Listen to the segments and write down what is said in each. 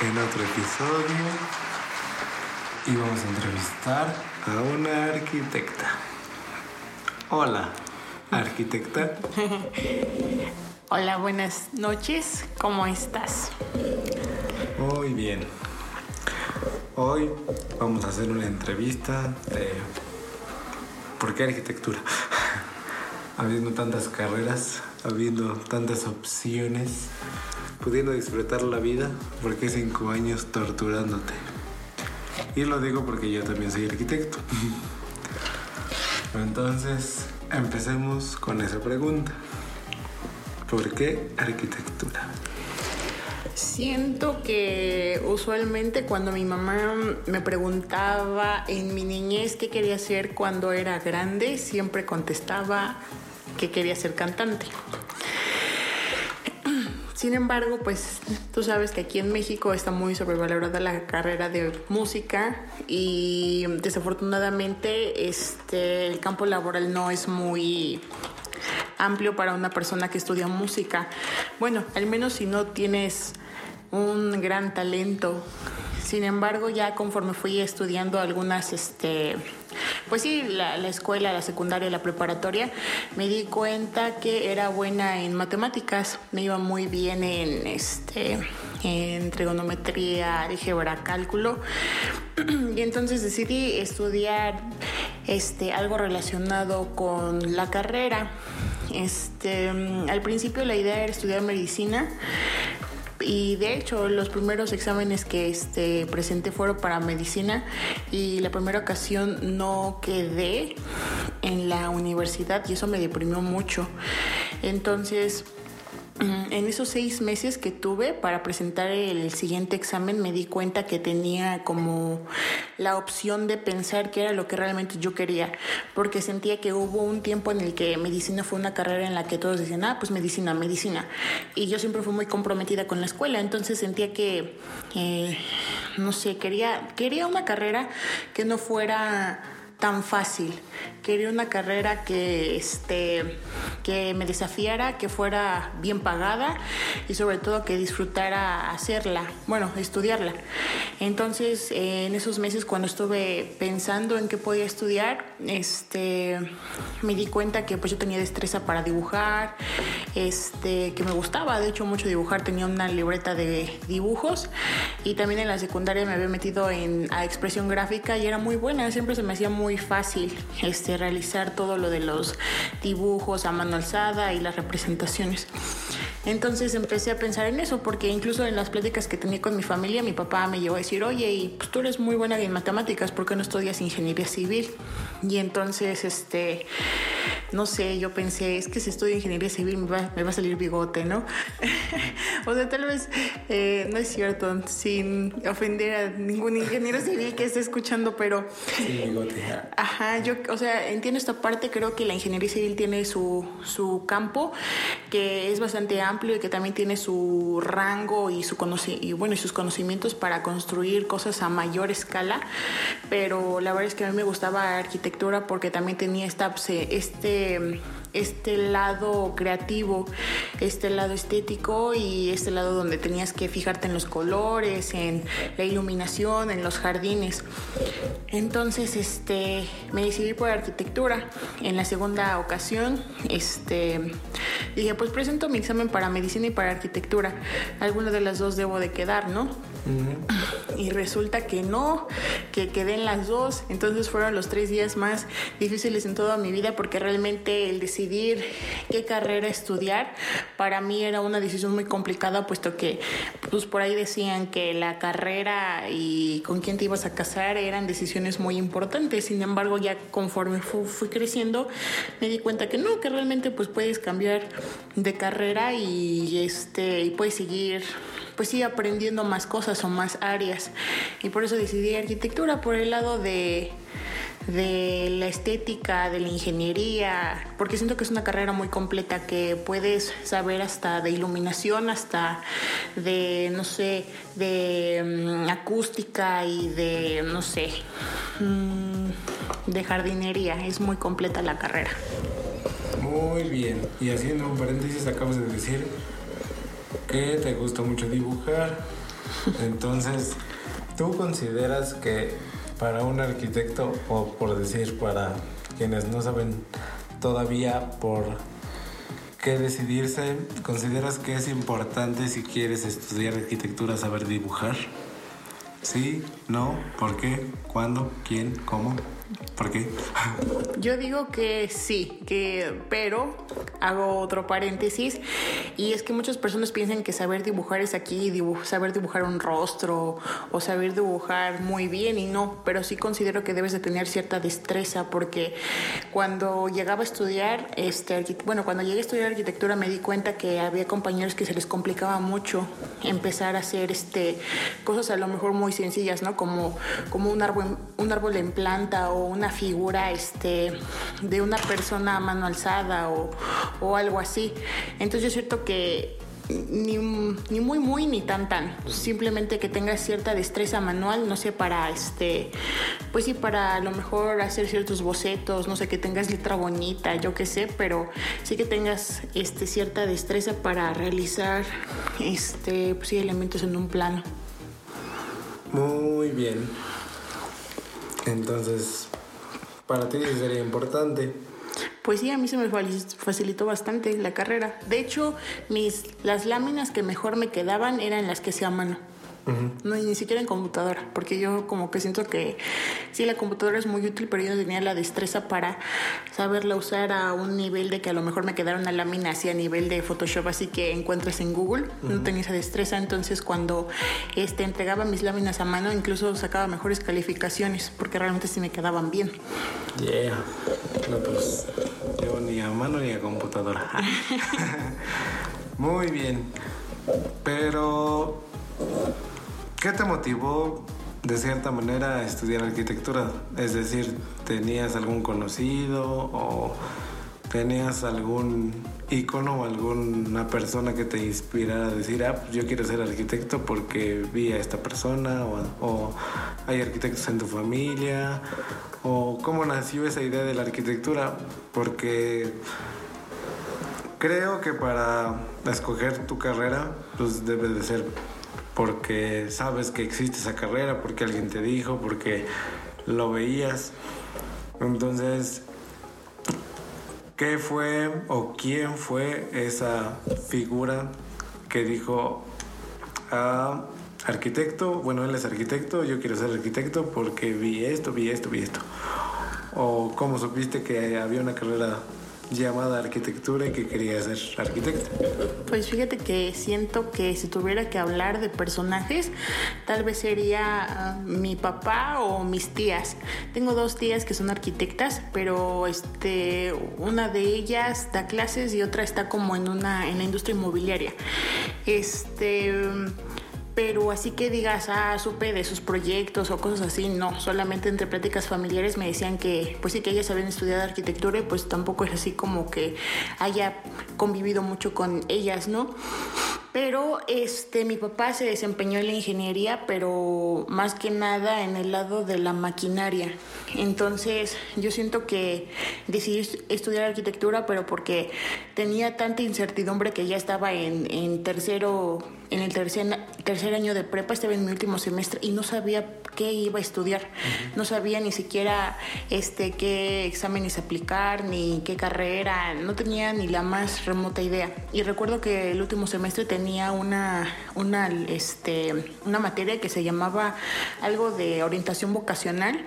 en otro episodio y vamos a entrevistar a una arquitecta. Hola, arquitecta. Hola, buenas noches. ¿Cómo estás? Muy bien. Hoy vamos a hacer una entrevista de ¿por qué arquitectura? habiendo tantas carreras, habiendo tantas opciones, pudiendo disfrutar la vida, ¿por qué cinco años torturándote? Y lo digo porque yo también soy arquitecto. Entonces, empecemos con esa pregunta. ¿Por qué arquitectura? Siento que usualmente cuando mi mamá me preguntaba en mi niñez qué quería hacer cuando era grande, siempre contestaba que quería ser cantante. Sin embargo, pues tú sabes que aquí en México está muy sobrevalorada la carrera de música y desafortunadamente este, el campo laboral no es muy amplio para una persona que estudia música. Bueno, al menos si no tienes un gran talento. Sin embargo, ya conforme fui estudiando algunas, este, pues sí, la, escuela, la secundaria, la preparatoria, me di cuenta que era buena en matemáticas, me iba muy bien en este en trigonometría, álgebra, cálculo. Y entonces decidí estudiar este algo relacionado con la carrera. Este, al principio la idea era estudiar medicina, y de hecho los primeros exámenes que este, presenté fueron para medicina y la primera ocasión no quedé en la universidad y eso me deprimió mucho. Entonces en esos seis meses que tuve para presentar el siguiente examen me di cuenta que tenía como la opción de pensar qué era lo que realmente yo quería, porque sentía que hubo un tiempo en el que medicina fue una carrera en la que todos decían, ah, pues medicina, medicina, y yo siempre fui muy comprometida con la escuela, entonces sentía que, eh, no sé, quería, quería una carrera que no fuera tan fácil. Quería una carrera que, este, que me desafiara, que fuera bien pagada y sobre todo que disfrutara hacerla, bueno, estudiarla. Entonces, en esos meses cuando estuve pensando en qué podía estudiar, este, me di cuenta que pues yo tenía destreza para dibujar, este, que me gustaba de hecho mucho dibujar, tenía una libreta de dibujos y también en la secundaria me había metido en a expresión gráfica y era muy buena, siempre se me hacía muy fácil este, realizar todo lo de los dibujos a mano alzada y las representaciones. Entonces empecé a pensar en eso, porque incluso en las pláticas que tenía con mi familia, mi papá me llevó a decir, oye, y pues tú eres muy buena en matemáticas, ¿por qué no estudias ingeniería civil? Y entonces, este, no sé, yo pensé, es que si estudio ingeniería civil me va, me va a salir bigote, ¿no? o sea, tal vez eh, no es cierto, sin ofender a ningún ingeniero civil que esté escuchando, pero... Sí, bigote. Ajá, yo, o sea, entiendo esta parte, creo que la ingeniería civil tiene su, su campo, que es bastante amplio y que también tiene su rango y, su y, bueno, y sus conocimientos para construir cosas a mayor escala, pero la verdad es que a mí me gustaba arquitectura porque también tenía esta, este este lado creativo, este lado estético y este lado donde tenías que fijarte en los colores, en la iluminación, en los jardines. Entonces, este, me decidí por arquitectura. En la segunda ocasión, este, dije, pues presento mi examen para medicina y para arquitectura. Alguna de las dos debo de quedar, ¿no? Y resulta que no, que quedé en las dos. Entonces fueron los tres días más difíciles en toda mi vida porque realmente el decidir qué carrera estudiar para mí era una decisión muy complicada puesto que pues por ahí decían que la carrera y con quién te ibas a casar eran decisiones muy importantes. Sin embargo, ya conforme fui creciendo me di cuenta que no, que realmente pues puedes cambiar de carrera y este y puedes seguir pues sí aprendiendo más cosas o más áreas. Y por eso decidí arquitectura, por el lado de, de la estética, de la ingeniería, porque siento que es una carrera muy completa que puedes saber hasta de iluminación, hasta de, no sé, de mm, acústica y de, no sé, mm, de jardinería. Es muy completa la carrera. Muy bien. Y haciendo un paréntesis, acabas de decir que te gusta mucho dibujar. Entonces, ¿tú consideras que para un arquitecto, o por decir para quienes no saben todavía por qué decidirse, consideras que es importante si quieres estudiar arquitectura saber dibujar? ¿Sí? ¿No? ¿Por qué? ¿Cuándo? ¿Quién? ¿Cómo? ¿Por qué? Yo digo que sí, que pero hago otro paréntesis y es que muchas personas piensan que saber dibujar es aquí, saber dibujar un rostro o saber dibujar muy bien y no, pero sí considero que debes de tener cierta destreza porque cuando llegaba a estudiar, este, bueno, cuando llegué a estudiar arquitectura me di cuenta que había compañeros que se les complicaba mucho empezar a hacer este cosas a lo mejor muy sencillas, ¿no? Como, como un árbol, un árbol en planta o una figura este, de una persona a mano alzada o, o algo así. Entonces yo siento que ni, ni, muy muy ni tan tan. Simplemente que tengas cierta destreza manual no sé para este pues sí para a lo mejor hacer ciertos bocetos no sé que tengas letra bonita yo qué sé pero sí que tengas este cierta destreza para realizar este pues sí elementos en un plano. Muy bien. Entonces para ti sería importante. Pues sí, a mí se me facilitó bastante la carrera. De hecho, mis, las láminas que mejor me quedaban eran las que hacía a mano. No, ni siquiera en computadora, porque yo como que siento que sí, la computadora es muy útil, pero yo no tenía la destreza para saberla usar a un nivel de que a lo mejor me quedara una lámina así a nivel de Photoshop, así que encuentras en Google. No tenía esa destreza, entonces cuando este, entregaba mis láminas a mano, incluso sacaba mejores calificaciones, porque realmente sí me quedaban bien. Yeah. No, pues yo ni a mano ni a computadora. muy bien. Pero ¿Qué te motivó de cierta manera a estudiar arquitectura? Es decir, ¿tenías algún conocido o tenías algún ícono o alguna persona que te inspirara a decir, ah, pues yo quiero ser arquitecto porque vi a esta persona o, o, hay arquitectos en tu familia o cómo nació esa idea de la arquitectura? Porque creo que para escoger tu carrera, pues debe de ser porque sabes que existe esa carrera, porque alguien te dijo, porque lo veías. Entonces, ¿qué fue o quién fue esa figura que dijo, ah, arquitecto, bueno, él es arquitecto, yo quiero ser arquitecto porque vi esto, vi esto, vi esto? ¿O cómo supiste que había una carrera llamada arquitectura y que quería ser arquitecta? Pues fíjate que siento que si tuviera que hablar de personajes, tal vez sería ah, mi papá o mis tías. Tengo dos tías que son arquitectas, pero este, una de ellas da clases y otra está como en una en la industria inmobiliaria. Este pero así que digas, ah, supe de sus proyectos o cosas así, no, solamente entre pláticas familiares me decían que, pues sí, que ellas habían estudiado arquitectura y pues tampoco es así como que haya convivido mucho con ellas, ¿no? Pero este, mi papá se desempeñó en la ingeniería, pero más que nada en el lado de la maquinaria. Entonces, yo siento que decidí estudiar arquitectura, pero porque tenía tanta incertidumbre que ya estaba en, en tercero, en el tercer, tercer año de prepa, estaba en mi último semestre y no sabía qué iba a estudiar. No sabía ni siquiera este, qué exámenes aplicar, ni qué carrera, no tenía ni la más remota idea. Y recuerdo que el último semestre tenía una, una, este, una materia que se llamaba algo de orientación vocacional.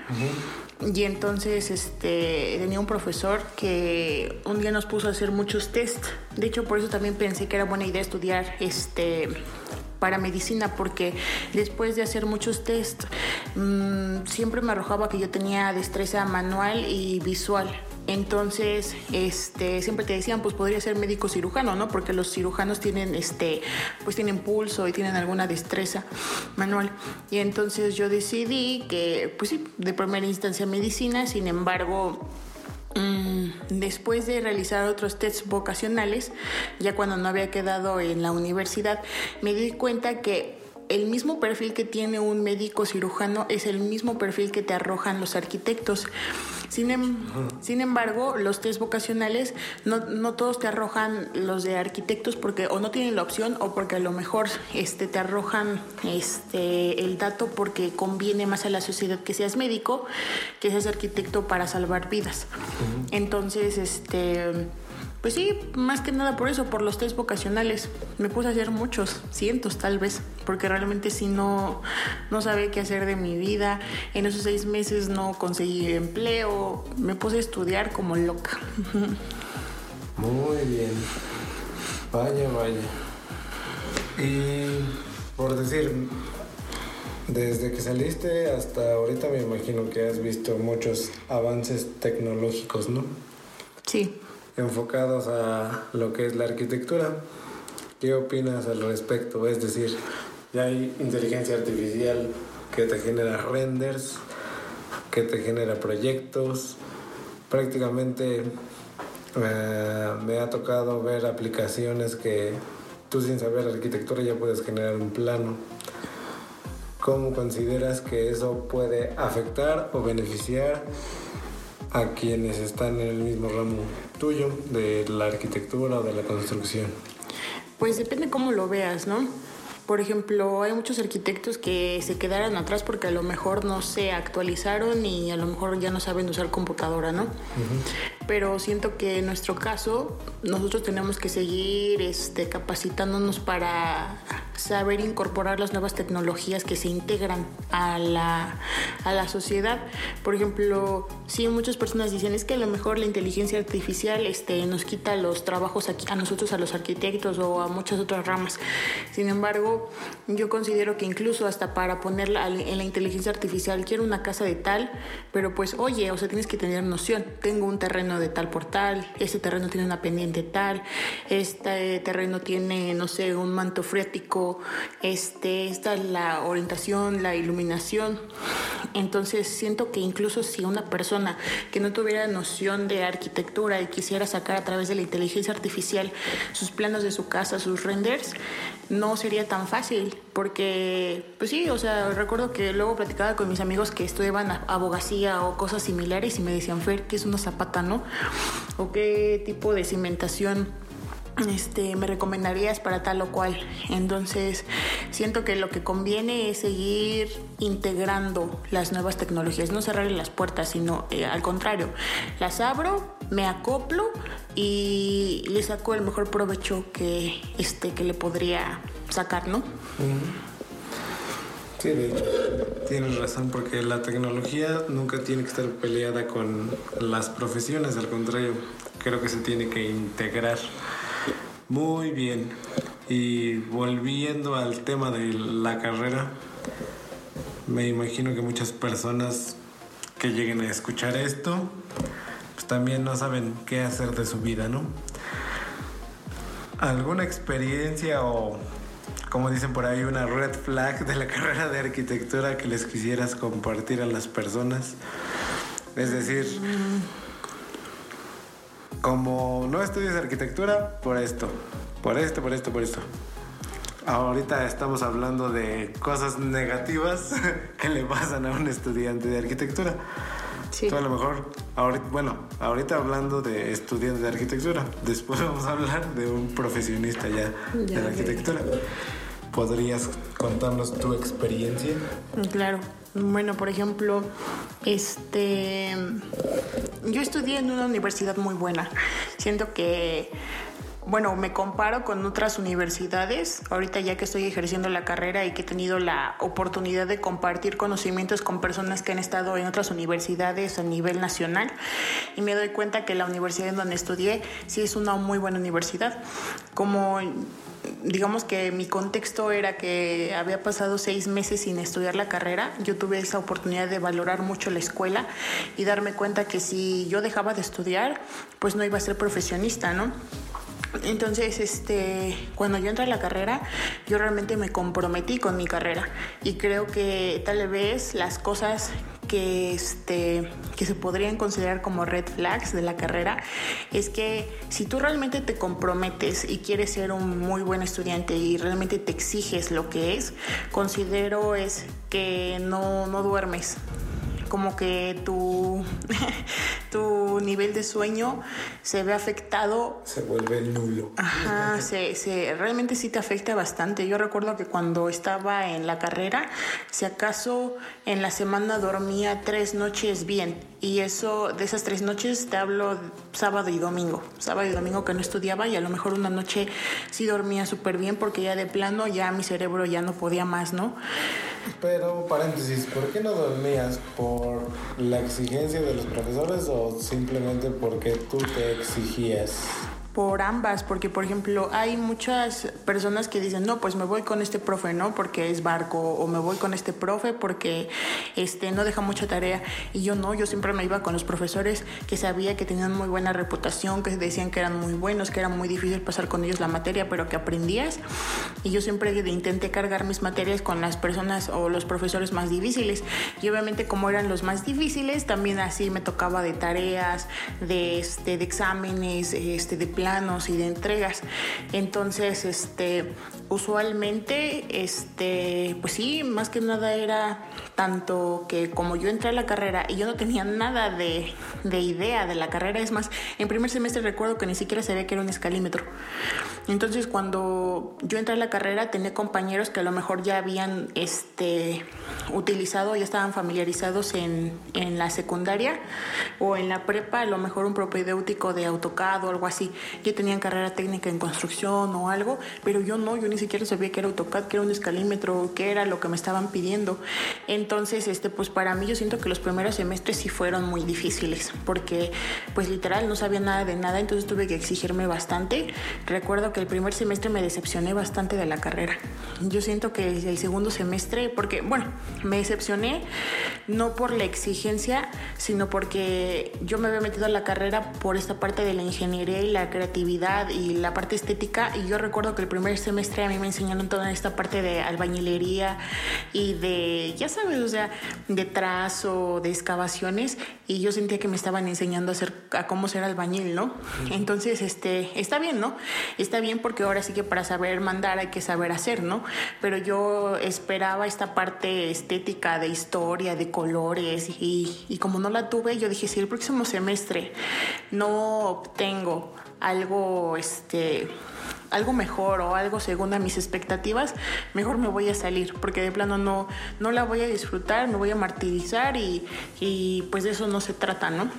Y entonces este, tenía un profesor que un día nos puso a hacer muchos test. De hecho, por eso también pensé que era buena idea estudiar este para medicina porque después de hacer muchos test mm, siempre me arrojaba que yo tenía destreza manual y visual. Entonces, este, siempre te decían, pues podría ser médico cirujano, ¿no? Porque los cirujanos tienen, este, pues tienen pulso y tienen alguna destreza manual. Y entonces yo decidí que, pues sí, de primera instancia medicina, sin embargo, después de realizar otros tests vocacionales, ya cuando no había quedado en la universidad, me di cuenta que el mismo perfil que tiene un médico cirujano es el mismo perfil que te arrojan los arquitectos. Sin, em, sin embargo, los test vocacionales no, no, todos te arrojan los de arquitectos porque o no tienen la opción o porque a lo mejor este, te arrojan este, el dato porque conviene más a la sociedad que seas médico que seas arquitecto para salvar vidas. Entonces, este pues sí, más que nada por eso, por los test vocacionales. Me puse a hacer muchos, cientos tal vez, porque realmente sí no, no sabía qué hacer de mi vida. En esos seis meses no conseguí empleo, me puse a estudiar como loca. Muy bien. Vaya, vaya. Y por decir, desde que saliste hasta ahorita me imagino que has visto muchos avances tecnológicos, ¿no? Sí enfocados a lo que es la arquitectura. ¿Qué opinas al respecto? Es decir, ya hay inteligencia artificial que te genera renders, que te genera proyectos. Prácticamente eh, me ha tocado ver aplicaciones que tú sin saber arquitectura ya puedes generar un plano. ¿Cómo consideras que eso puede afectar o beneficiar a quienes están en el mismo ramo tuyo de la arquitectura o de la construcción? Pues depende cómo lo veas, ¿no? Por ejemplo, hay muchos arquitectos que se quedaron atrás porque a lo mejor no se actualizaron y a lo mejor ya no saben usar computadora, ¿no? Pero siento que en nuestro caso nosotros tenemos que seguir este, capacitándonos para saber incorporar las nuevas tecnologías que se integran a la, a la sociedad. Por ejemplo, sí, muchas personas dicen es que a lo mejor la inteligencia artificial este, nos quita los trabajos aquí, a nosotros, a los arquitectos o a muchas otras ramas. Sin embargo, yo considero que incluso hasta para ponerla en la inteligencia artificial, quiero una casa de tal, pero pues oye, o sea, tienes que tener noción. Tengo un terreno de tal por tal, este terreno tiene una pendiente tal, este terreno tiene, no sé, un manto freático este, esta es la orientación, la iluminación. Entonces siento que incluso si una persona que no tuviera noción de arquitectura y quisiera sacar a través de la inteligencia artificial sus planos de su casa, sus renders, no sería tan fácil, porque, pues sí, o sea, recuerdo que luego platicaba con mis amigos que estudiaban abogacía o cosas similares y me decían, Fer, ¿qué es una zapata, no? ¿O qué tipo de cimentación este, me recomendarías para tal o cual. Entonces, siento que lo que conviene es seguir integrando las nuevas tecnologías, no cerrar las puertas, sino eh, al contrario, las abro, me acoplo y le saco el mejor provecho que, este, que le podría sacar, ¿no? Sí, de hecho, tienes razón, porque la tecnología nunca tiene que estar peleada con las profesiones, al contrario, creo que se tiene que integrar. Muy bien. Y volviendo al tema de la carrera, me imagino que muchas personas que lleguen a escuchar esto, pues también no saben qué hacer de su vida, ¿no? ¿Alguna experiencia o, como dicen por ahí, una red flag de la carrera de arquitectura que les quisieras compartir a las personas? Es decir, como no estudias arquitectura, por esto, por esto, por esto, por esto. Ahorita estamos hablando de cosas negativas que le pasan a un estudiante de arquitectura. Sí. a lo mejor, ahorita, bueno, ahorita hablando de estudiante de arquitectura, después vamos a hablar de un profesionista ya, de la arquitectura. ¿Podrías contarnos tu experiencia? Claro. Bueno, por ejemplo, este, yo estudié en una universidad muy buena. Siento que bueno, me comparo con otras universidades, ahorita ya que estoy ejerciendo la carrera y que he tenido la oportunidad de compartir conocimientos con personas que han estado en otras universidades a nivel nacional y me doy cuenta que la universidad en donde estudié sí es una muy buena universidad. Como digamos que mi contexto era que había pasado seis meses sin estudiar la carrera, yo tuve esa oportunidad de valorar mucho la escuela y darme cuenta que si yo dejaba de estudiar, pues no iba a ser profesionista, ¿no? Entonces, este, cuando yo entré a la carrera, yo realmente me comprometí con mi carrera y creo que tal vez las cosas que, este, que se podrían considerar como red flags de la carrera es que si tú realmente te comprometes y quieres ser un muy buen estudiante y realmente te exiges lo que es, considero es que no, no duermes como que tu, tu nivel de sueño se ve afectado. Se vuelve nulo. Ajá, se, se, realmente sí te afecta bastante. Yo recuerdo que cuando estaba en la carrera, si acaso en la semana dormía tres noches bien. Y eso, de esas tres noches, te hablo sábado y domingo. Sábado y domingo que no estudiaba y a lo mejor una noche sí dormía súper bien porque ya de plano ya mi cerebro ya no podía más, ¿no? Pero, paréntesis, ¿por qué no dormías? ¿Por la exigencia de los profesores o simplemente porque tú te exigías? Por ambas, porque por ejemplo hay muchas personas que dicen, no, pues me voy con este profe, ¿no? Porque es barco, o me voy con este profe porque este, no deja mucha tarea. Y yo no, yo siempre me iba con los profesores que sabía que tenían muy buena reputación, que decían que eran muy buenos, que era muy difícil pasar con ellos la materia, pero que aprendías. Y yo siempre intenté cargar mis materias con las personas o los profesores más difíciles. Y obviamente como eran los más difíciles, también así me tocaba de tareas, de, este, de exámenes, este, de planos y de entregas. Entonces, este, usualmente, este, pues sí, más que nada era tanto que como yo entré a la carrera y yo no tenía nada de, de idea de la carrera, es más, en primer semestre recuerdo que ni siquiera sabía que era un escalímetro. Entonces, cuando yo entré a la carrera, tenía compañeros que a lo mejor ya habían este, utilizado, ya estaban familiarizados en, en la secundaria o en la prepa, a lo mejor un propedéutico de AutoCAD o algo así yo tenía carrera técnica en construcción o algo, pero yo no, yo ni siquiera sabía que era AutoCAD, que era un escalímetro, que era lo que me estaban pidiendo. Entonces, este, pues para mí yo siento que los primeros semestres sí fueron muy difíciles, porque pues literal no sabía nada de nada, entonces tuve que exigirme bastante. Recuerdo que el primer semestre me decepcioné bastante de la carrera. Yo siento que el segundo semestre, porque bueno, me decepcioné no por la exigencia, sino porque yo me había metido a la carrera por esta parte de la ingeniería y la creatividad y la parte estética. Y yo recuerdo que el primer semestre mí me enseñaron toda esta parte de albañilería y de, ya sabes, o sea, de trazo, de excavaciones. Y yo sentía que me estaban enseñando a, hacer, a cómo ser albañil, ¿no? Entonces, este, está bien, ¿no? Está bien porque ahora sí que para saber mandar hay que saber hacer, ¿no? Pero yo esperaba esta parte estética de historia, de colores y, y como no la tuve, yo dije, si el próximo semestre no obtengo algo, este, algo mejor o algo según a mis expectativas, mejor me voy a salir, porque de plano no, no la voy a disfrutar, me voy a martirizar y, y pues de eso no se trata, ¿no?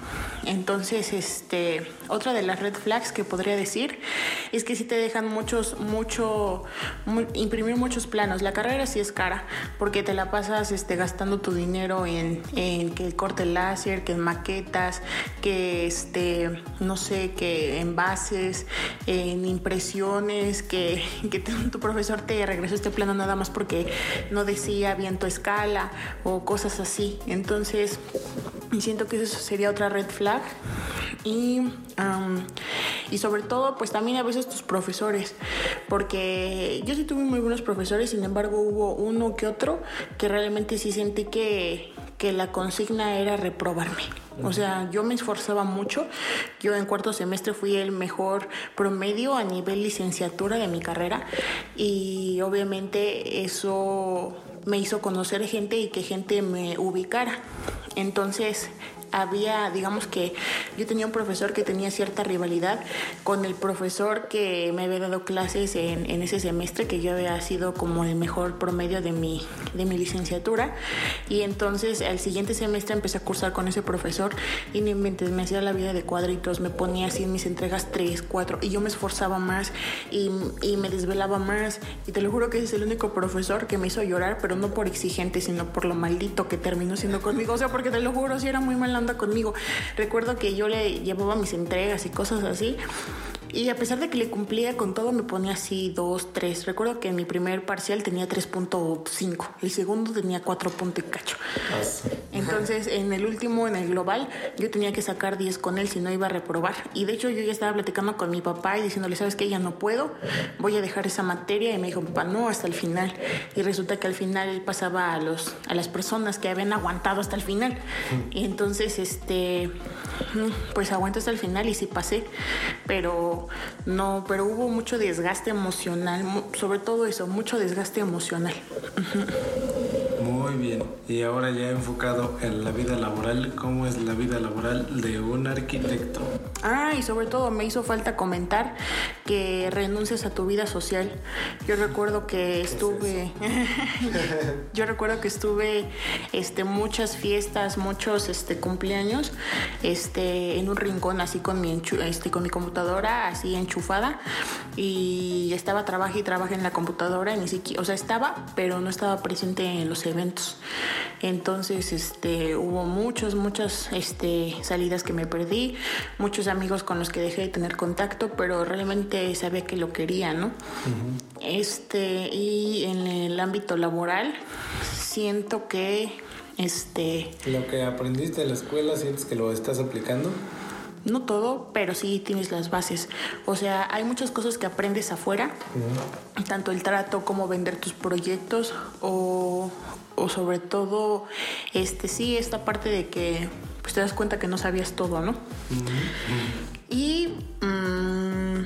Entonces, este, otra de las red flags que podría decir es que si te dejan muchos, mucho, imprimir muchos planos. La carrera sí es cara, porque te la pasas este, gastando tu dinero en, en que corte láser, que en maquetas, que este, no sé, que en bases, en impresión que, que tu profesor te regresó este plano nada más porque no decía bien tu escala o cosas así. Entonces, siento que eso sería otra red flag. Y, y sobre todo, pues también a veces tus profesores, porque yo sí tuve muy buenos profesores, sin embargo hubo uno que otro que realmente sí sentí que, que la consigna era reprobarme. O sea, yo me esforzaba mucho. Yo en cuarto semestre fui el mejor promedio a nivel licenciatura de mi carrera y obviamente eso me hizo conocer gente y que gente me ubicara. Entonces, había, digamos que yo tenía un profesor que tenía cierta rivalidad con el profesor que me había dado clases en, en, ese semestre, que yo había sido como el mejor promedio de mi, de mi licenciatura. Y entonces al siguiente semestre empecé a cursar con ese profesor y me, me hacía la vida de cuadritos, me ponía así en mis entregas 3, 4 y yo me esforzaba más y, y me desvelaba más. Y te lo juro que ese es el único profesor que me hizo llorar, pero no por exigente, sino por lo maldito que terminó siendo conmigo. O sea, porque te lo juro, si era muy mala conmigo. Recuerdo que yo le llevaba mis entregas y cosas así Y a pesar de que le cumplía con todo, me ponía así 2, 3. Recuerdo que en mi primer parcial tenía 3.5, el segundo tenía 4 puntos y cacho. Entonces, en el último, en el global, yo tenía que sacar 10 con él si no iba a reprobar. Y de hecho, yo ya estaba platicando con mi papá y diciéndole, ¿sabes qué? Ya no puedo, voy a dejar esa materia. Y me dijo, papá, no, hasta el final. Y resulta que al final él pasaba a, los, a las personas que habían aguantado hasta el final. Y entonces, este, pues aguanto hasta el final y sí pasé. Pero no, pero hubo mucho desgaste emocional, sobre todo eso, mucho desgaste emocional. Muy bien. Y ahora ya enfocado en la vida laboral, ¿cómo es la vida laboral de un arquitecto? Ah, y sobre todo me hizo falta comentar que renuncies a tu vida social. Yo recuerdo que estuve, yo recuerdo que estuve, este, muchas fiestas, muchos, este, cumpleaños, este, en un rincón así con mi, este, con mi computadora así enchufada y estaba trabaja y trabaja en la computadora, ni siquiera, o sea, estaba, pero no estaba presente en los eventos. Entonces, este, hubo muchas, muchas, este, salidas que me perdí, muchos amigos con los que dejé de tener contacto, pero realmente sabía que lo quería, ¿no? Este, y en el ámbito laboral, siento que, este... Lo que aprendiste en la escuela, ¿sientes que lo estás aplicando? No todo, pero sí tienes las bases. O sea, hay muchas cosas que aprendes afuera, tanto el trato, cómo vender tus proyectos o, o sobre todo, este sí, esta parte de que pues te das cuenta que no sabías todo, ¿no? Y mm,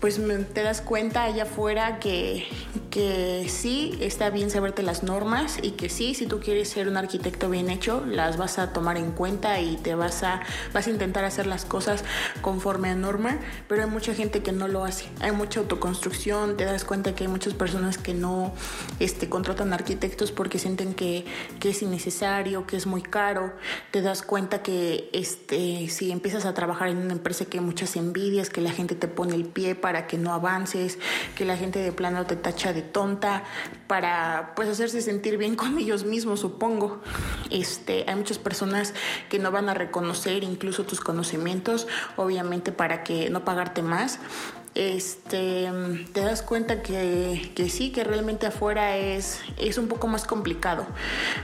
pues te das cuenta allá afuera que, que sí está bien saberte las normas y que sí, si tú quieres ser un arquitecto bien hecho, las vas a tomar en cuenta y te vas a, vas a intentar hacer las cosas conforme a norma, pero hay mucha gente que no lo hace. Hay mucha autoconstrucción, te das cuenta que hay muchas personas que no este, contratan arquitectos porque sienten que, que es innecesario, que es muy caro. Te das cuenta que este, si empiezas a trabajar en una empresa que hay muchas envidias, que la gente te pone el pie para que no avances, que la gente de plano te tacha de tonta, para pues hacerse sentir bien con ellos mismos, supongo. Este, hay muchas personas que no van a reconocer incluso tus conocimientos, obviamente para que no pagarte más este, te das cuenta que, que, sí, que realmente afuera es, es un poco más complicado,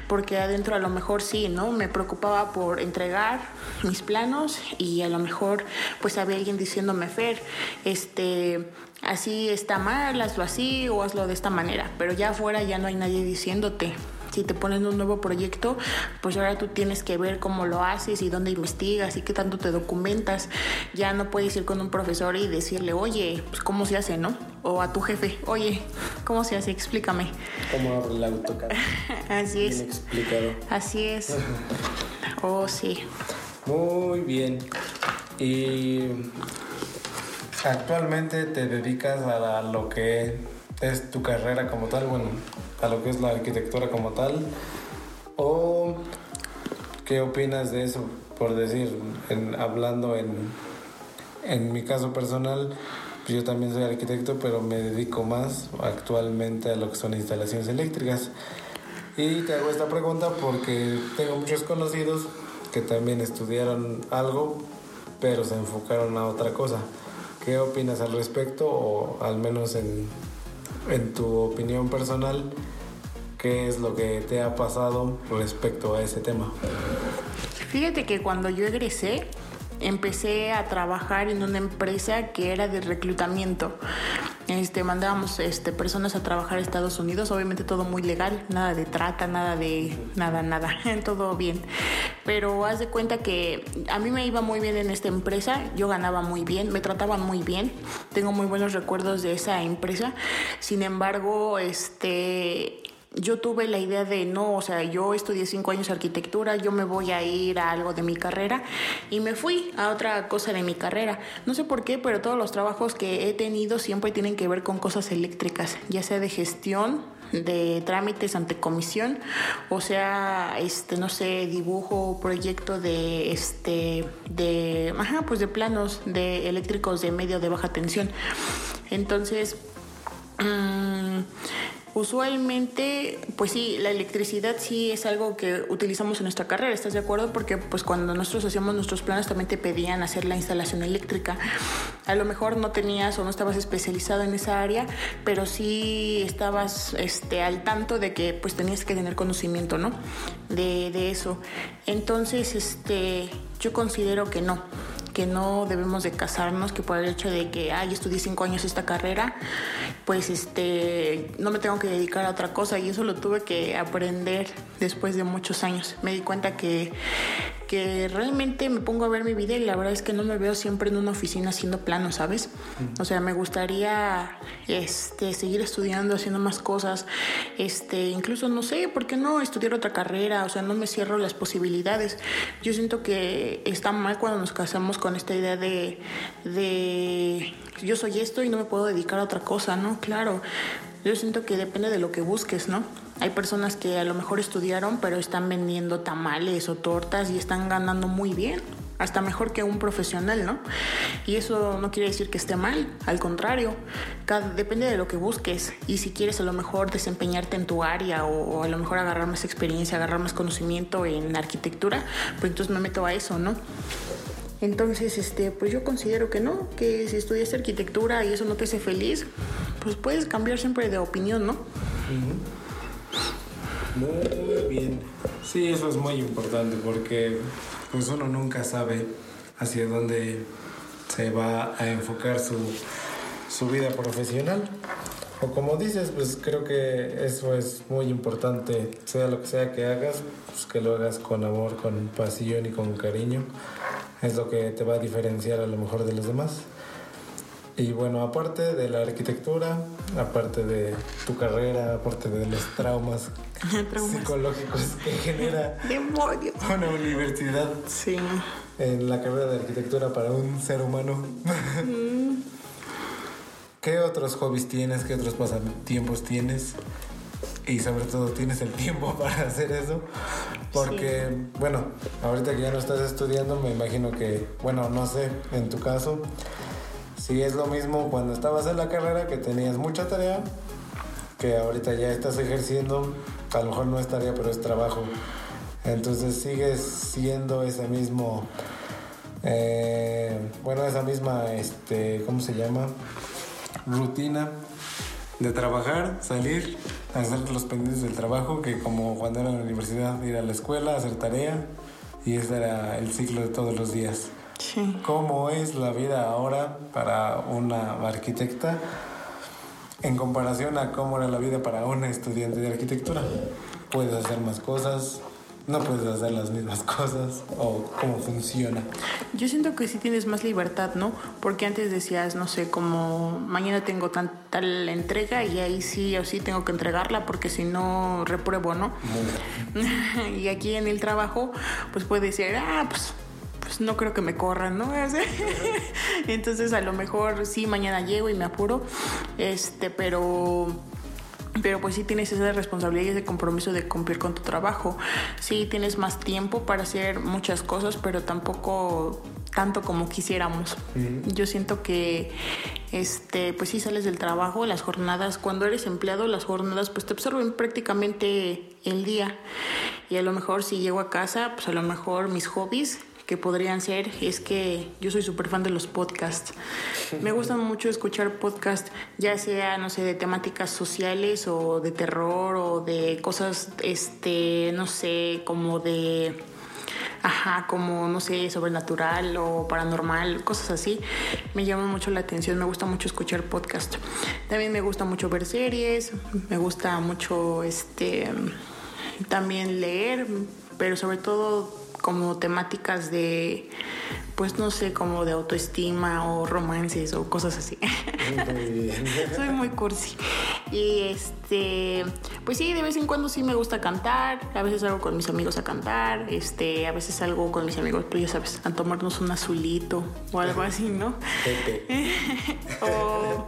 porque adentro a lo mejor sí, ¿no? Me preocupaba por entregar mis planos y a lo mejor pues había alguien diciéndome, Fer, este, así está mal, hazlo así o hazlo de esta manera, pero ya afuera ya no hay nadie diciéndote, si te ponen un nuevo proyecto, pues ahora tú tienes que ver cómo lo haces y dónde investigas y qué tanto te documentas. Ya no puedes ir con un profesor y decirle, oye, pues cómo se hace, ¿no? O a tu jefe, oye, ¿cómo se hace? Explícame. ¿Cómo abre el AutoCAD? Así es. Explicado. Así es. oh, sí. Muy bien. Y actualmente te dedicas a lo que es tu carrera como tal, bueno, a lo que es la arquitectura como tal? ¿O qué opinas de eso? Por decir, hablando en, en mi caso personal, yo también soy arquitecto, pero me dedico más actualmente a lo que son instalaciones eléctricas. Y te hago esta pregunta porque tengo muchos conocidos que también estudiaron algo, pero se enfocaron a otra cosa. ¿Qué opinas al respecto o al menos en, en tu opinión personal, ¿qué es lo que te ha pasado respecto a ese tema? Fíjate que cuando yo egresé, empecé a trabajar en una empresa que era de reclutamiento. Este, mandábamos este, personas a trabajar a Estados Unidos, obviamente todo muy legal, nada de trata, nada de nada, nada, todo bien. Pero haz de cuenta que a mí me iba muy bien en esta empresa, yo ganaba muy bien, me trataban muy bien, tengo muy buenos recuerdos de esa empresa. Sin embargo, este yo tuve la idea de no, o sea, yo estudié cinco años arquitectura, yo me voy a ir a algo de mi carrera y me fui a otra cosa de mi carrera. No sé por qué, pero todos los trabajos que he tenido siempre tienen que ver con cosas eléctricas, ya sea de gestión, de trámites ante comisión, o sea, este, no sé, dibujo, proyecto de, este, de, ajá, pues de planos de eléctricos de medio de baja tensión. Entonces, mmm, Usualmente, pues sí, la electricidad sí es algo que utilizamos en nuestra carrera, ¿estás de acuerdo? Porque pues cuando nosotros hacíamos nuestros planes también te pedían hacer la instalación eléctrica. A lo mejor no tenías o no estabas especializado en esa área, pero sí estabas este, al tanto de que pues tenías que tener conocimiento, ¿no? De, de eso. Entonces, este, yo considero que no que no debemos de casarnos, que por el hecho de que, ay, estudié cinco años esta carrera, pues este, no me tengo que dedicar a otra cosa y eso lo tuve que aprender después de muchos años. Me di cuenta que, que realmente me pongo a ver mi vida y la verdad es que no me veo siempre en una oficina haciendo planos, ¿sabes? O sea, me gustaría este, seguir estudiando, haciendo más cosas, este, incluso, no sé, ¿por qué no estudiar otra carrera? O sea, no me cierro las posibilidades. Yo siento que está mal cuando nos casamos con esta idea de, de yo soy esto y no me puedo dedicar a otra cosa, ¿no? Claro, yo siento que depende de lo que busques, ¿no? Hay personas que a lo mejor estudiaron pero están vendiendo tamales o tortas y están ganando muy bien hasta mejor que un profesional, ¿no? Y eso no quiere decir que esté mal, al contrario, cada, depende de lo que busques y si quieres a lo mejor desempeñarte en tu área o, o, a lo mejor agarrar más experiencia, agarrar más conocimiento en arquitectura, pues entonces me meto a eso, ¿no? Entonces, este, pues yo considero que no, que si estudias arquitectura y eso no te hace feliz, pues puedes cambiar siempre de opinión, ¿no? Muy bien. Sí, eso es muy importante porque pues uno nunca sabe hacia dónde se va a enfocar su, su vida profesional. O como dices, pues creo que eso es muy importante, sea lo que sea que hagas, pues que lo hagas con amor, con pasión y con cariño. Es lo que te va a diferenciar a lo mejor de los demás. Y bueno, aparte de la arquitectura, aparte de tu carrera, aparte de los traumas, traumas. psicológicos que genera una universidad sí. en la carrera de arquitectura para un ser humano. Mm. ¿Qué otros hobbies tienes? ¿Qué otros pasatiempos tienes? Y sobre todo, ¿tienes el tiempo para hacer eso? Porque, sí. bueno, ahorita que ya no estás estudiando, me imagino que, bueno, no sé, en tu caso, si es lo mismo cuando estabas en la carrera, que tenías mucha tarea, que ahorita ya estás ejerciendo, a lo mejor no es tarea, pero es trabajo. Entonces sigues siendo ese mismo, eh, bueno, esa misma, este, ¿cómo se llama? Rutina de trabajar, salir, hacer los pendientes del trabajo, que como cuando era en la universidad, ir a la escuela, hacer tarea, y ese era el ciclo de todos los días. Sí. ¿Cómo es la vida ahora para una arquitecta en comparación a cómo era la vida para una estudiante de arquitectura? ¿Puedes hacer más cosas? ¿No puedes hacer las mismas cosas? ¿O cómo funciona? Yo siento que sí tienes más libertad, ¿no? Porque antes decías, no sé, como mañana tengo tan, tal entrega y ahí sí o sí tengo que entregarla porque si no repruebo, ¿no? y aquí en el trabajo, pues puede ser, ah, pues pues no creo que me corran, ¿no? Entonces a lo mejor sí mañana llego y me apuro, este, pero pero pues sí tienes esa responsabilidad y ese compromiso de cumplir con tu trabajo. Sí tienes más tiempo para hacer muchas cosas, pero tampoco tanto como quisiéramos. Yo siento que este pues sí sales del trabajo, las jornadas cuando eres empleado, las jornadas pues te absorben prácticamente el día. Y a lo mejor si llego a casa, pues a lo mejor mis hobbies podrían ser es que yo soy súper fan de los podcasts. Me gusta mucho escuchar podcasts, ya sea, no sé, de temáticas sociales o de terror o de cosas, este, no sé, como de... Ajá, como, no sé, sobrenatural o paranormal, cosas así. Me llama mucho la atención, me gusta mucho escuchar podcast. También me gusta mucho ver series, me gusta mucho, este, también leer, pero sobre todo como temáticas de, pues no sé, como de autoestima o romances o cosas así. Soy muy cursi. Y este, pues sí, de vez en cuando sí me gusta cantar. A veces salgo con mis amigos a cantar. Este, a veces salgo con mis amigos, pues ya sabes, a tomarnos un azulito o algo así, ¿no? o,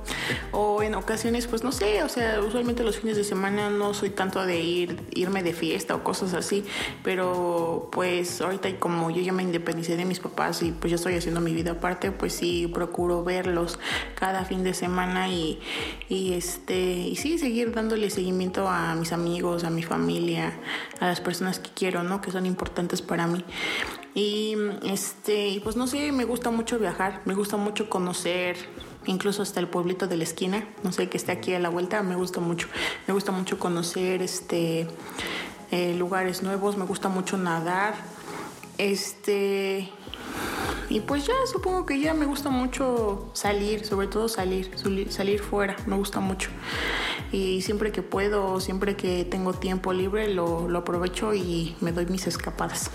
o, en ocasiones, pues no sé, o sea, usualmente los fines de semana no soy tanto de ir, irme de fiesta o cosas así. Pero pues ahorita como yo ya me independicé de mis papás y pues ya estoy haciendo mi vida aparte, pues sí procuro verlos cada fin de semana y, y este y sí seguir dando dándole seguimiento a mis amigos, a mi familia, a las personas que quiero, ¿no? Que son importantes para mí. Y este, pues no sé, me gusta mucho viajar, me gusta mucho conocer, incluso hasta el pueblito de la esquina, no sé, que está aquí a la vuelta, me gusta mucho. Me gusta mucho conocer este eh, lugares nuevos, me gusta mucho nadar. Este y pues ya supongo que ya me gusta mucho salir, sobre todo salir, salir fuera, me gusta mucho. Y siempre que puedo, siempre que tengo tiempo libre, lo, aprovecho y me doy mis escapadas.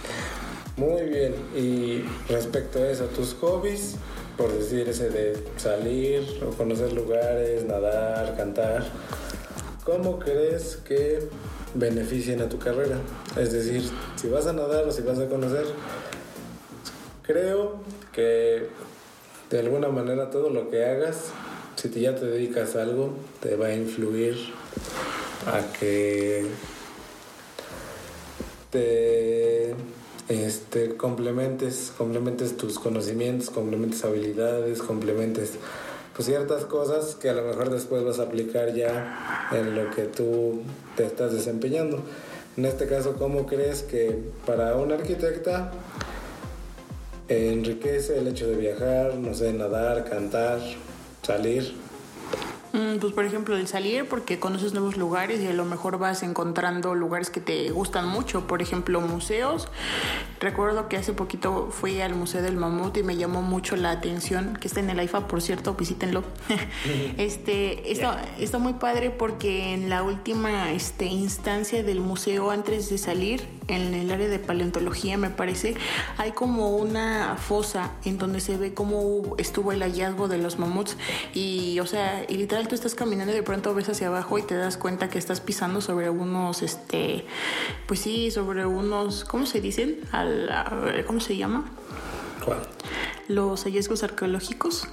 Muy bien, y respecto a eso, tus hobbies, por decir ese de salir o conocer lugares, nadar, cantar, ¿cómo crees que beneficien a tu carrera? Es decir, si vas a nadar o si vas a conocer, creo que de alguna manera todo lo que hagas, si ya te dedicas a algo, te va a influir a que te este, complementes, complementes tus conocimientos, complementes habilidades, complementes pues, ciertas cosas que a lo mejor después vas a aplicar ya en lo que tú te estás desempeñando. En este caso, ¿cómo crees que para un arquitecta enriquece el hecho de viajar, no sé, nadar, cantar, salir? Mm, pues por ejemplo el salir porque conoces nuevos lugares y a lo mejor vas encontrando lugares que te gustan mucho, por ejemplo museos. Recuerdo que hace poquito fui al Museo del Mamut y me llamó mucho la atención, que está en el AIFA, por cierto, visítenlo. este, está, está muy padre porque en la última este, instancia del museo antes de salir en el área de paleontología, me parece, hay como una fosa en donde se ve cómo estuvo el hallazgo de los mamuts y, o sea, y literal tú estás caminando y de pronto ves hacia abajo y te das cuenta que estás pisando sobre unos, este, pues sí, sobre unos, ¿cómo se dicen? Al, ¿Cómo se llama? ¿Cuál? Los hallazgos arqueológicos.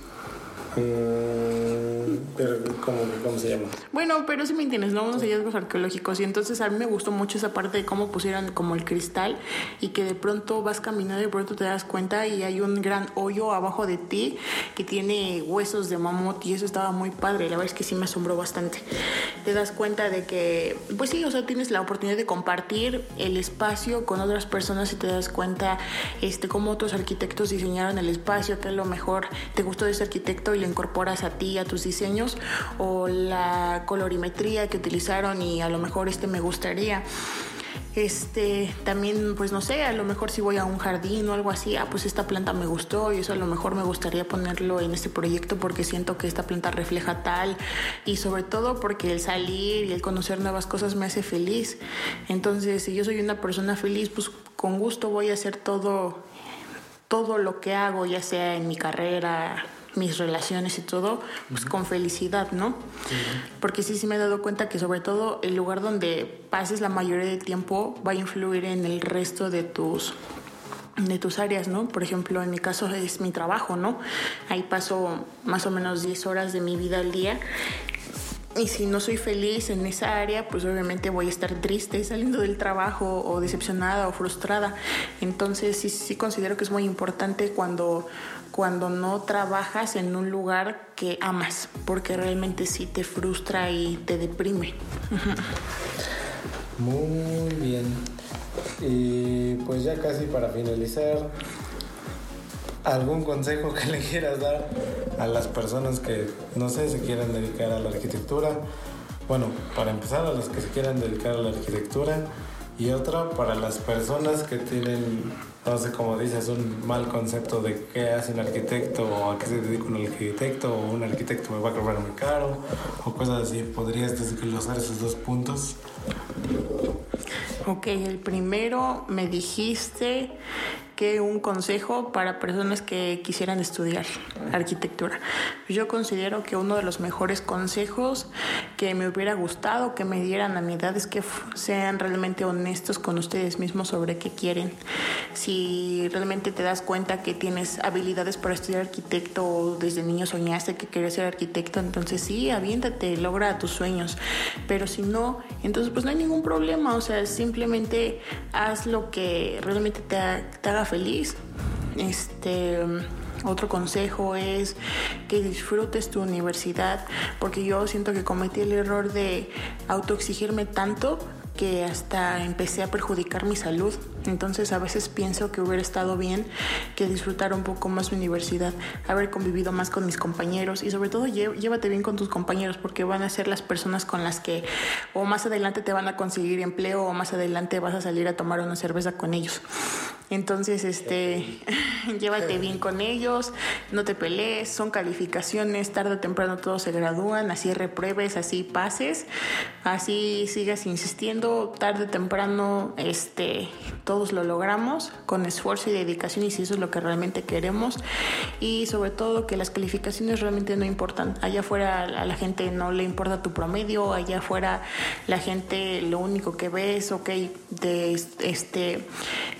Mm, pero, ¿cómo, ¿cómo, se llama? Bueno, pero sí me entiendes, ¿no? Unos hallazgos arqueológicos. Y entonces a mí me gustó mucho esa parte de cómo pusieron como el cristal y que de pronto vas caminando y de pronto te das cuenta y hay un gran hoyo abajo de ti que tiene huesos de mamut y eso estaba muy padre. La verdad es que sí me asombró bastante. Te das cuenta de que, pues sí, o sea, tienes la oportunidad de compartir el espacio con otras personas y te das cuenta este, cómo otros arquitectos diseñaron el espacio, que a lo mejor te gustó de ese arquitecto y incorporas a ti, a tus diseños, o la colorimetría que utilizaron y a lo mejor este me gustaría. Este, también, pues no sé, a lo mejor si voy a un jardín o algo así, ah, pues esta planta me gustó y eso a lo mejor me gustaría ponerlo en este proyecto porque siento que esta planta refleja tal y sobre todo porque el salir y el conocer nuevas cosas me hace feliz. Entonces, si yo soy una persona feliz, pues con gusto voy a hacer todo, todo lo que hago, ya sea en mi carrera, mis relaciones y todo, pues con felicidad, ¿no? Porque sí, sí me he dado cuenta que sobre todo el lugar donde pases la mayoría del tiempo va a influir en el resto de tus de tus áreas, ¿no? Por ejemplo, en mi caso es mi trabajo, ¿no? Ahí paso más o menos 10 horas de mi vida al día y si no soy feliz en esa área, pues obviamente voy a estar triste saliendo del trabajo o decepcionada o frustrada. Entonces sí, sí considero que es muy importante cuando cuando no trabajas en un lugar que amas, porque realmente sí te frustra y te deprime. Muy bien. Y pues ya casi para finalizar, ¿algún consejo que le quieras dar a las personas que, no sé, se quieran dedicar a la arquitectura? Bueno, para empezar, a los que se quieran dedicar a la arquitectura y otra para las personas que tienen no sé, como dices, un mal concepto de qué hace un arquitecto o a qué se dedica un arquitecto o un arquitecto me va a cobrar muy caro o cosas así. ¿Podrías desglosar esos dos puntos? Ok, el primero me dijiste que un consejo para personas que quisieran estudiar arquitectura. Yo considero que uno de los mejores consejos que me hubiera gustado que me dieran a mi edad es que sean realmente honestos con ustedes mismos sobre qué quieren. Si realmente te das cuenta que tienes habilidades para estudiar arquitecto o desde niño soñaste que querías ser arquitecto, entonces sí, aviéntate, logra tus sueños. Pero si no, entonces pues no hay ningún problema, o sea, simplemente haz lo que realmente te, te haga feliz. Este, otro consejo es que disfrutes tu universidad, porque yo siento que cometí el error de autoexigirme tanto que hasta empecé a perjudicar mi salud. Entonces a veces pienso que hubiera estado bien que disfrutar un poco más mi universidad, haber convivido más con mis compañeros y sobre todo llévate bien con tus compañeros porque van a ser las personas con las que o más adelante te van a conseguir empleo o más adelante vas a salir a tomar una cerveza con ellos. Entonces, este, llévate bien con ellos, no te pelees, son calificaciones, tarde o temprano todos se gradúan, así repruebes, así pases, así sigas insistiendo, tarde o temprano, este, todos lo logramos con esfuerzo y dedicación y si eso es lo que realmente queremos y sobre todo que las calificaciones realmente no importan. Allá afuera a la gente no le importa tu promedio, allá afuera la gente lo único que ve es, ok, de este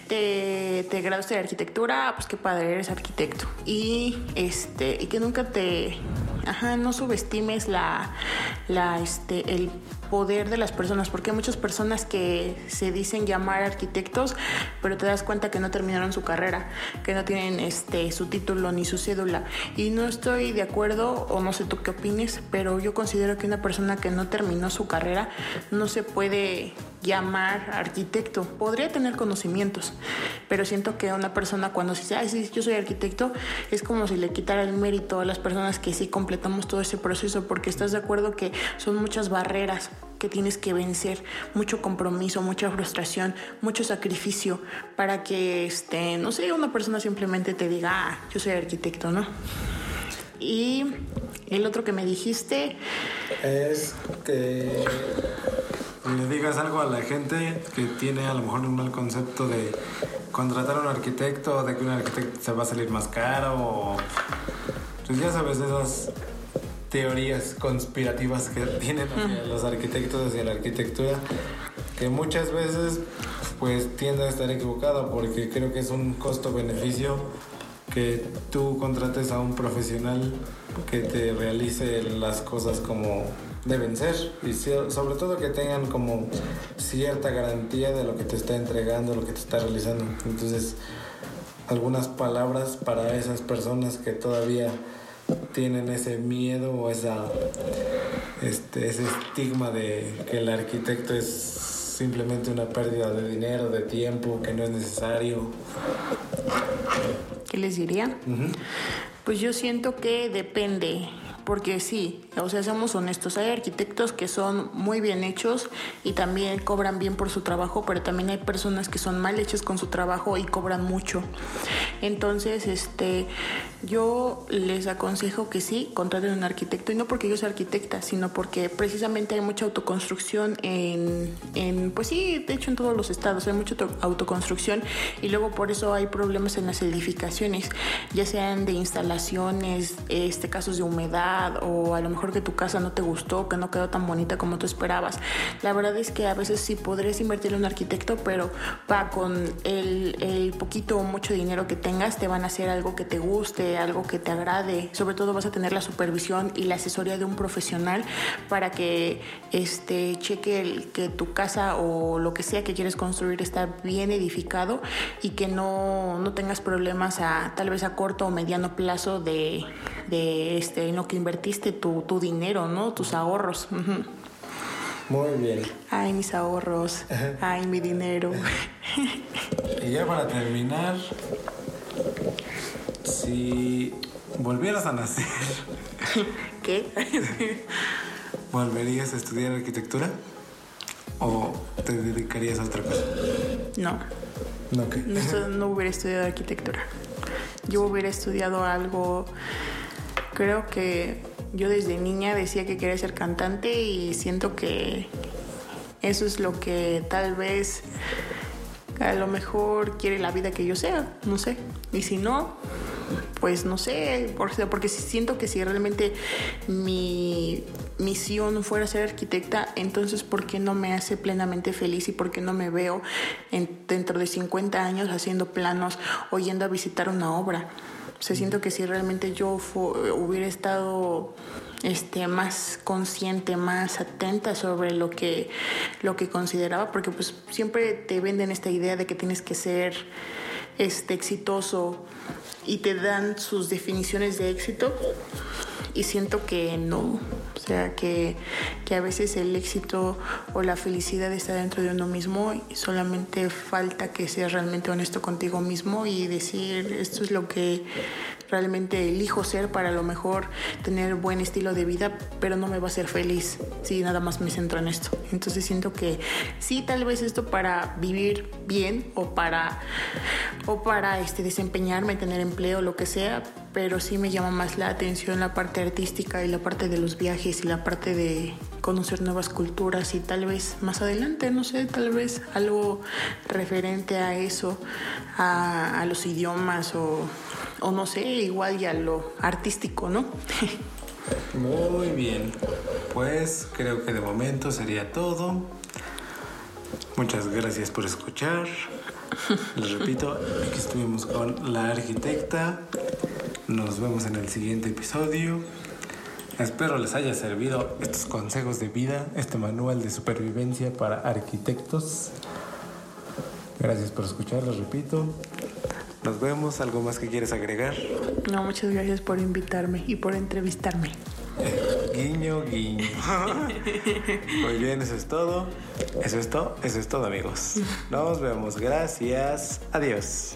te, te graduaste de arquitectura, pues qué padre, eres arquitecto. Y este, y que nunca te ajá, no subestimes la, la, este, el poder de las personas, porque hay muchas personas que se dicen llamar arquitectos, pero te das cuenta que no terminaron su carrera, que no tienen este, su título ni su cédula. Y no estoy de acuerdo, o no sé tú qué opines, pero yo considero que una persona que no terminó su carrera no se puede llamar arquitecto. Podría tener conocimientos, pero siento que una persona cuando dice, ay, sí, yo soy arquitecto, es como si le quitara el mérito a las personas que sí completamos todo ese proceso, porque estás de acuerdo que son muchas barreras que tienes que vencer, mucho compromiso, mucha frustración, mucho sacrificio para que, este, no sé, una persona simplemente te diga, ah, yo soy arquitecto, ¿no? Y el otro que me dijiste es que le digas algo a la gente que tiene a lo mejor un mal concepto de contratar a un arquitecto, de que un arquitecto se va a salir más caro, o pues ya sabes, esas teorías conspirativas que tienen los arquitectos y la arquitectura, que muchas veces pues tiende a estar equivocado porque creo que es un costo-beneficio que tú contrates a un profesional que te realice las cosas como deben ser y sobre todo que tengan como cierta garantía de lo que te está entregando, lo que te está realizando. Entonces, algunas palabras para esas personas que todavía tienen ese miedo o esa, este, ese estigma de que el arquitecto es simplemente una pérdida de dinero, de tiempo, que no es necesario. ¿Qué les diría? Pues yo siento que depende porque sí, o sea, seamos honestos, hay arquitectos que son muy bien hechos y también cobran bien por su trabajo, pero también hay personas que son mal hechas con su trabajo y cobran mucho. Entonces, este, yo les aconsejo que sí, contraten un arquitecto, y no porque yo sea arquitecta, sino porque precisamente hay mucha autoconstrucción en, en pues sí, de hecho en todos los estados hay mucha autoconstrucción y luego por eso hay problemas en las edificaciones, ya sean de instalaciones, este, casos de humedad, o a lo mejor que tu casa no te gustó, que no quedó tan bonita como tú esperabas. La verdad es que a veces sí podrías invertir en un arquitecto, pero va con el, el poquito o mucho dinero que tengas, te van a hacer algo que te guste, algo que te agrade. Sobre todo vas a tener la supervisión y la asesoría de un profesional para que este, cheque el, que tu casa o lo que sea que quieres construir está bien edificado y que no, no tengas problemas a tal vez a corto o mediano plazo de, de este, en lo que invertiste tu, tu dinero, ¿no? Tus ahorros. Muy bien. Ay, mis ahorros. Ay, mi dinero. y ya para terminar, si volvieras a nacer, ¿qué? ¿Volverías a estudiar arquitectura? ¿O te dedicarías a otra cosa? No. ¿No qué? No, no hubiera estudiado arquitectura. Yo hubiera estudiado algo Creo que yo desde niña decía que quería ser cantante y siento que eso es lo que tal vez a lo mejor quiere la vida que yo sea, no sé. Y si no, pues no sé, porque, siento que si realmente mi misión fuera ser arquitecta, entonces ¿por qué no me hace plenamente feliz y por qué no me veo dentro de 50 años haciendo planos o yendo a visitar una obra? Se siento que si realmente yo hubiera estado este, más consciente, más atenta sobre lo que, lo que consideraba, porque pues siempre te venden esta idea de que tienes que ser este, exitoso y te dan sus definiciones de éxito y siento que no. O sea, que, que, a veces el éxito o la felicidad está dentro de uno mismo y solamente falta que seas realmente honesto contigo mismo y decir esto es lo que realmente elijo ser para a lo mejor tener buen estilo de vida, pero no me va a hacer feliz si nada más me centro en esto. Entonces siento que sí, tal vez esto para vivir bien o para, o para este, desempeñarme, tener empleo, lo que sea, pero sí me llama más la atención la parte artística y la parte de los viajes y la parte de conocer nuevas culturas y tal vez más adelante, no sé, tal vez algo referente a eso, a los idiomas o o no sé, igual ya lo artístico, ¿no? Muy bien, pues creo que de momento sería todo. Muchas gracias por escuchar. Les repito, aquí estuvimos con la arquitecta. Nos vemos en el siguiente episodio. Espero les haya servido estos consejos de vida, este manual de supervivencia para arquitectos. Gracias por escuchar, les repito. Nos vemos. ¿Algo más que quieres agregar? No, muchas gracias por invitarme y por entrevistarme. Guiño, guiño. Muy bien, eso es todo. Eso es todo, eso es todo, amigos. Nos vemos. Gracias. Adiós.